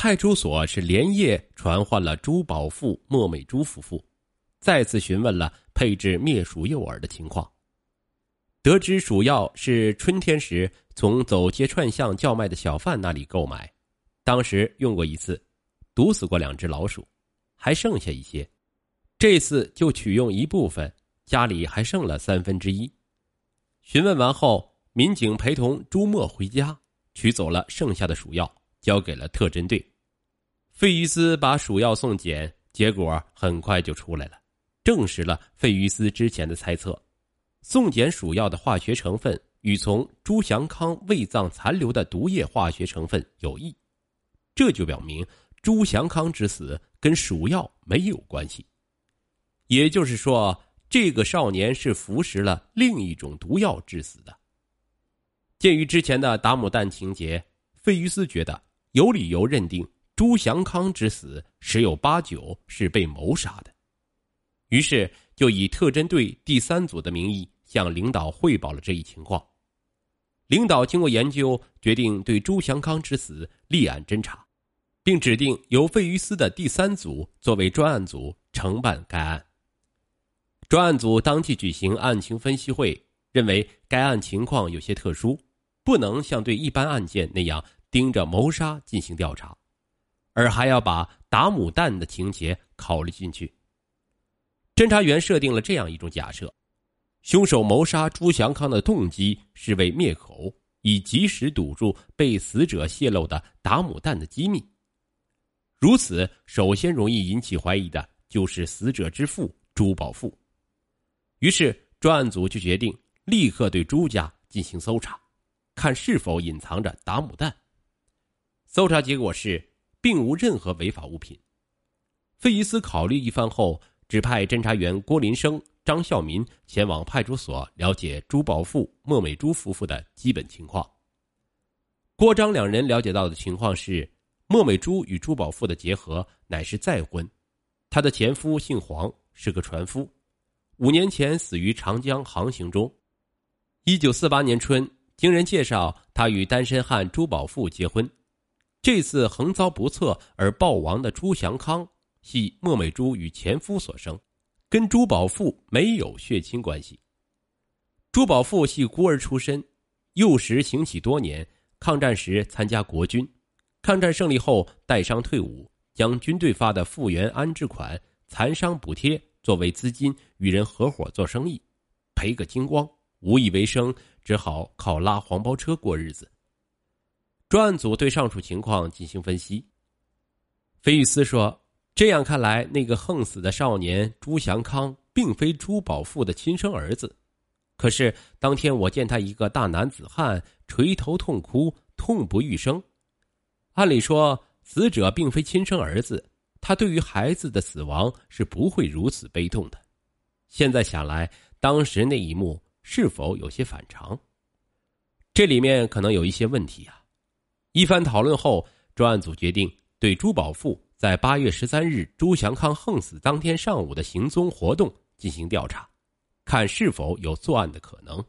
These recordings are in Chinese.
派出所是连夜传唤了朱宝富、莫美珠夫妇，再次询问了配置灭鼠诱饵的情况。得知鼠药是春天时从走街串巷叫卖的小贩那里购买，当时用过一次，毒死过两只老鼠，还剩下一些，这次就取用一部分，家里还剩了三分之一。询问完后，民警陪同朱墨回家，取走了剩下的鼠药。交给了特侦队，费于斯把鼠药送检，结果很快就出来了，证实了费于斯之前的猜测：送检鼠药的化学成分与从朱祥康胃脏残留的毒液化学成分有异，这就表明朱祥康之死跟鼠药没有关系。也就是说，这个少年是服食了另一种毒药致死的。鉴于之前的达姆蛋情节，费于斯觉得。有理由认定朱祥康之死十有八九是被谋杀的，于是就以特侦队第三组的名义向领导汇报了这一情况。领导经过研究，决定对朱祥康之死立案侦查，并指定由费于斯的第三组作为专案组承办该案。专案组当即举行案情分析会，认为该案情况有些特殊，不能像对一般案件那样。盯着谋杀进行调查，而还要把打母弹的情节考虑进去。侦查员设定了这样一种假设：凶手谋杀朱祥康的动机是为灭口，以及时堵住被死者泄露的打母弹的机密。如此，首先容易引起怀疑的就是死者之父朱宝富。于是，专案组就决定立刻对朱家进行搜查，看是否隐藏着打母弹。搜查结果是，并无任何违法物品。费伊斯考虑一番后，指派侦查员郭林生、张孝民前往派出所了解朱宝富、莫美珠夫妇的基本情况。郭张两人了解到的情况是，莫美珠与朱宝富的结合乃是再婚，她的前夫姓黄，是个船夫，五年前死于长江航行中。一九四八年春，经人介绍，他与单身汉朱宝富结婚。这次横遭不测而暴亡的朱祥康，系莫美珠与前夫所生，跟朱宝富没有血亲关系。朱宝富系孤儿出身，幼时行乞多年，抗战时参加国军，抗战胜利后带伤退伍，将军队发的复员安置款、残伤补贴作为资金与人合伙做生意，赔个精光，无以为生，只好靠拉黄包车过日子。专案组对上述情况进行分析。菲玉斯说：“这样看来，那个横死的少年朱祥康并非朱宝富的亲生儿子。可是当天我见他一个大男子汉垂头痛哭，痛不欲生。按理说，死者并非亲生儿子，他对于孩子的死亡是不会如此悲痛的。现在想来，当时那一幕是否有些反常？这里面可能有一些问题呀。”一番讨论后，专案组决定对朱宝富在八月十三日朱祥康横死当天上午的行踪活动进行调查，看是否有作案的可能。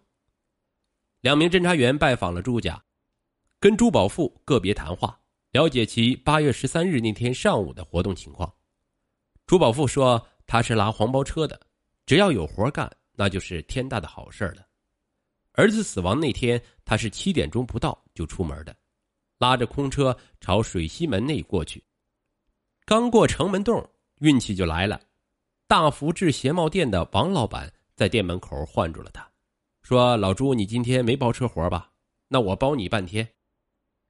两名侦查员拜访了朱家，跟朱宝富个别谈话，了解其八月十三日那天上午的活动情况。朱宝富说他是拉黄包车的，只要有活干，那就是天大的好事了。儿子死亡那天，他是七点钟不到就出门的。拉着空车朝水西门内过去，刚过城门洞，运气就来了。大福制鞋帽店的王老板在店门口唤住了他，说：“老朱，你今天没包车活吧？那我包你半天。”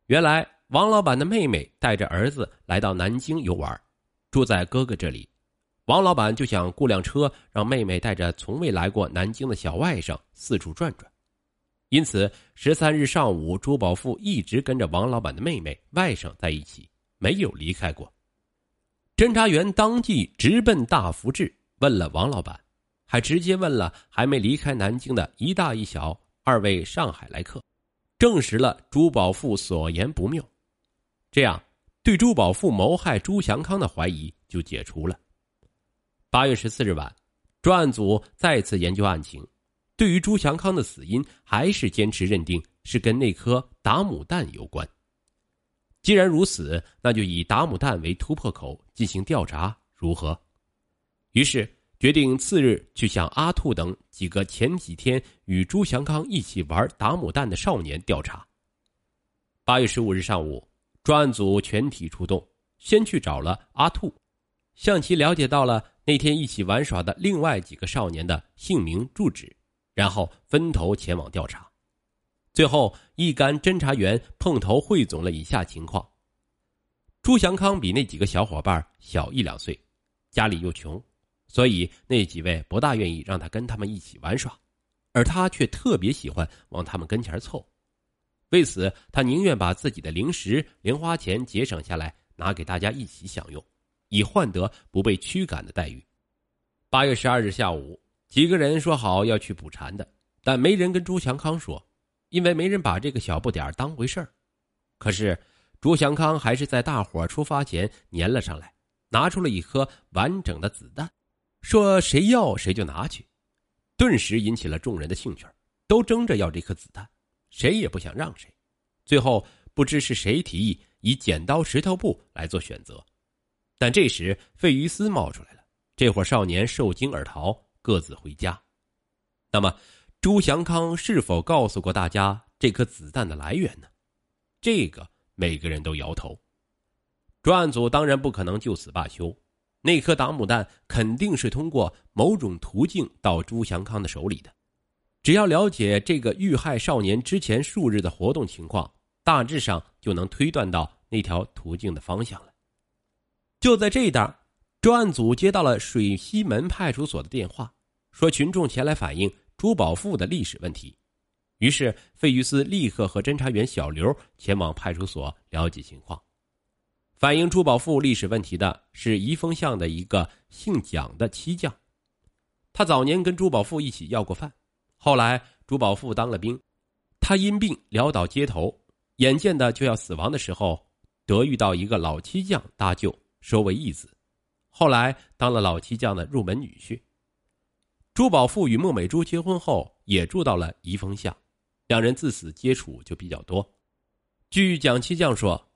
原来王老板的妹妹带着儿子来到南京游玩，住在哥哥这里。王老板就想雇辆车，让妹妹带着从未来过南京的小外甥四处转转。因此，十三日上午，朱宝富一直跟着王老板的妹妹、外甥在一起，没有离开过。侦查员当即直奔大福志，问了王老板，还直接问了还没离开南京的一大一小二位上海来客，证实了朱宝富所言不谬。这样，对朱宝富谋害朱祥康的怀疑就解除了。八月十四日晚，专案组再次研究案情。对于朱祥康的死因，还是坚持认定是跟那颗打母弹有关。既然如此，那就以达姆蛋为突破口进行调查，如何？于是决定次日去向阿兔等几个前几天与朱祥康一起玩达姆蛋的少年调查。八月十五日上午，专案组全体出动，先去找了阿兔，向其了解到了那天一起玩耍的另外几个少年的姓名、住址，然后分头前往调查。最后，一干侦查员碰头汇总了以下情况：朱祥康比那几个小伙伴小一两岁，家里又穷，所以那几位不大愿意让他跟他们一起玩耍，而他却特别喜欢往他们跟前凑。为此，他宁愿把自己的零食、零花钱节省下来，拿给大家一起享用，以换得不被驱赶的待遇。八月十二日下午，几个人说好要去捕蝉的，但没人跟朱祥康说，因为没人把这个小不点当回事儿。可是，朱祥康还是在大伙出发前粘了上来，拿出了一颗完整的子弹，说谁要谁就拿去，顿时引起了众人的兴趣，都争着要这颗子弹。谁也不想让谁，最后不知是谁提议以剪刀石头布来做选择，但这时费于斯冒出来了，这伙少年受惊而逃，各自回家。那么，朱祥康是否告诉过大家这颗子弹的来源呢？这个每个人都摇头。专案组当然不可能就此罢休，那颗达姆弹肯定是通过某种途径到朱祥康的手里的。只要了解这个遇害少年之前数日的活动情况，大致上就能推断到那条途径的方向了。就在这一当，专案组接到了水西门派出所的电话，说群众前来反映朱宝富的历史问题。于是费玉斯立刻和侦查员小刘前往派出所了解情况。反映朱宝富历史问题的是宜丰巷的一个姓蒋的漆匠，他早年跟朱宝富一起要过饭。后来，朱宝富当了兵，他因病潦倒街头，眼见的就要死亡的时候，得遇到一个老漆匠搭救，收为义子。后来当了老七匠的入门女婿。朱宝富与孟美珠结婚后，也住到了怡丰巷，两人自此接触就比较多。据蒋七匠说，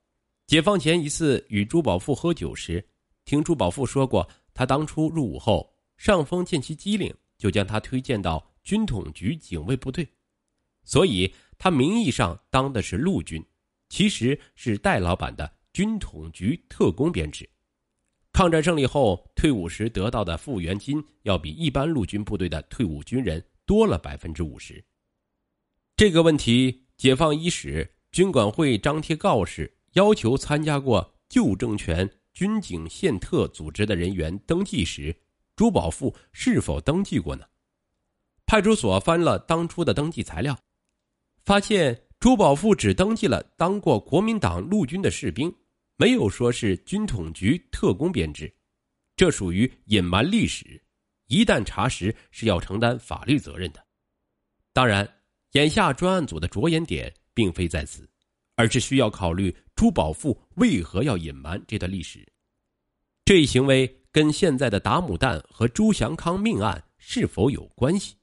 解放前一次与朱宝富喝酒时，听朱宝富说过，他当初入伍后，上峰见其机灵，就将他推荐到。军统局警卫部队，所以他名义上当的是陆军，其实是戴老板的军统局特工编制。抗战胜利后退伍时得到的复员金，要比一般陆军部队的退伍军人多了百分之五十。这个问题，解放伊始，军管会张贴告示，要求参加过旧政权军警宪特组织的人员登记时，朱宝富是否登记过呢？派出所翻了当初的登记材料，发现朱宝富只登记了当过国民党陆军的士兵，没有说是军统局特工编制，这属于隐瞒历史，一旦查实是要承担法律责任的。当然，眼下专案组的着眼点并非在此，而是需要考虑朱宝富为何要隐瞒这段历史，这一行为跟现在的达姆蛋和朱祥康命案是否有关系？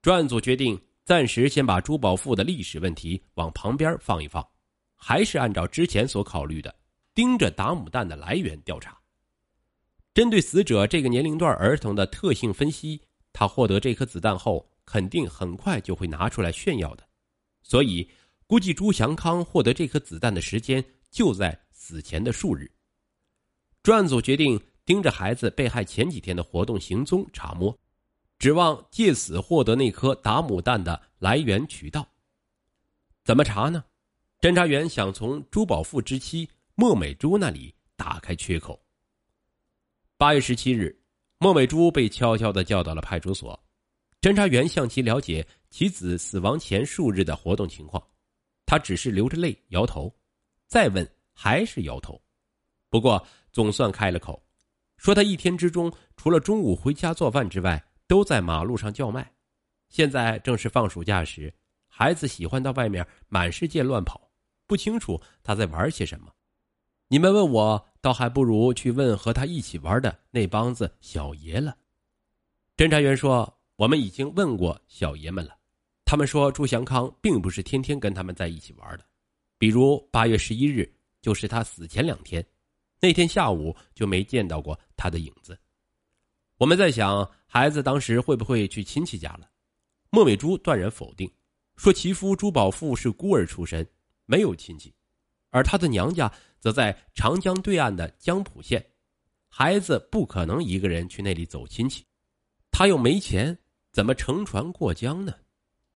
专案组决定暂时先把朱宝富的历史问题往旁边放一放，还是按照之前所考虑的，盯着打母弹的来源调查。针对死者这个年龄段儿童的特性分析，他获得这颗子弹后，肯定很快就会拿出来炫耀的，所以估计朱祥康获得这颗子弹的时间就在死前的数日。专案组决定盯着孩子被害前几天的活动行踪查摸。指望借此获得那颗打母弹的来源渠道，怎么查呢？侦查员想从朱宝富之妻莫美珠那里打开缺口。八月十七日，莫美珠被悄悄的叫到了派出所，侦查员向其了解其子死亡前数日的活动情况，他只是流着泪摇头，再问还是摇头，不过总算开了口，说他一天之中除了中午回家做饭之外。都在马路上叫卖，现在正是放暑假时，孩子喜欢到外面满世界乱跑，不清楚他在玩些什么。你们问我，倒还不如去问和他一起玩的那帮子小爷了。侦查员说：“我们已经问过小爷们了，他们说朱祥康并不是天天跟他们在一起玩的，比如八月十一日，就是他死前两天，那天下午就没见到过他的影子。我们在想，孩子当时会不会去亲戚家了？莫美珠断然否定，说其夫朱宝富是孤儿出身，没有亲戚，而他的娘家则在长江对岸的江浦县，孩子不可能一个人去那里走亲戚，他又没钱，怎么乘船过江呢？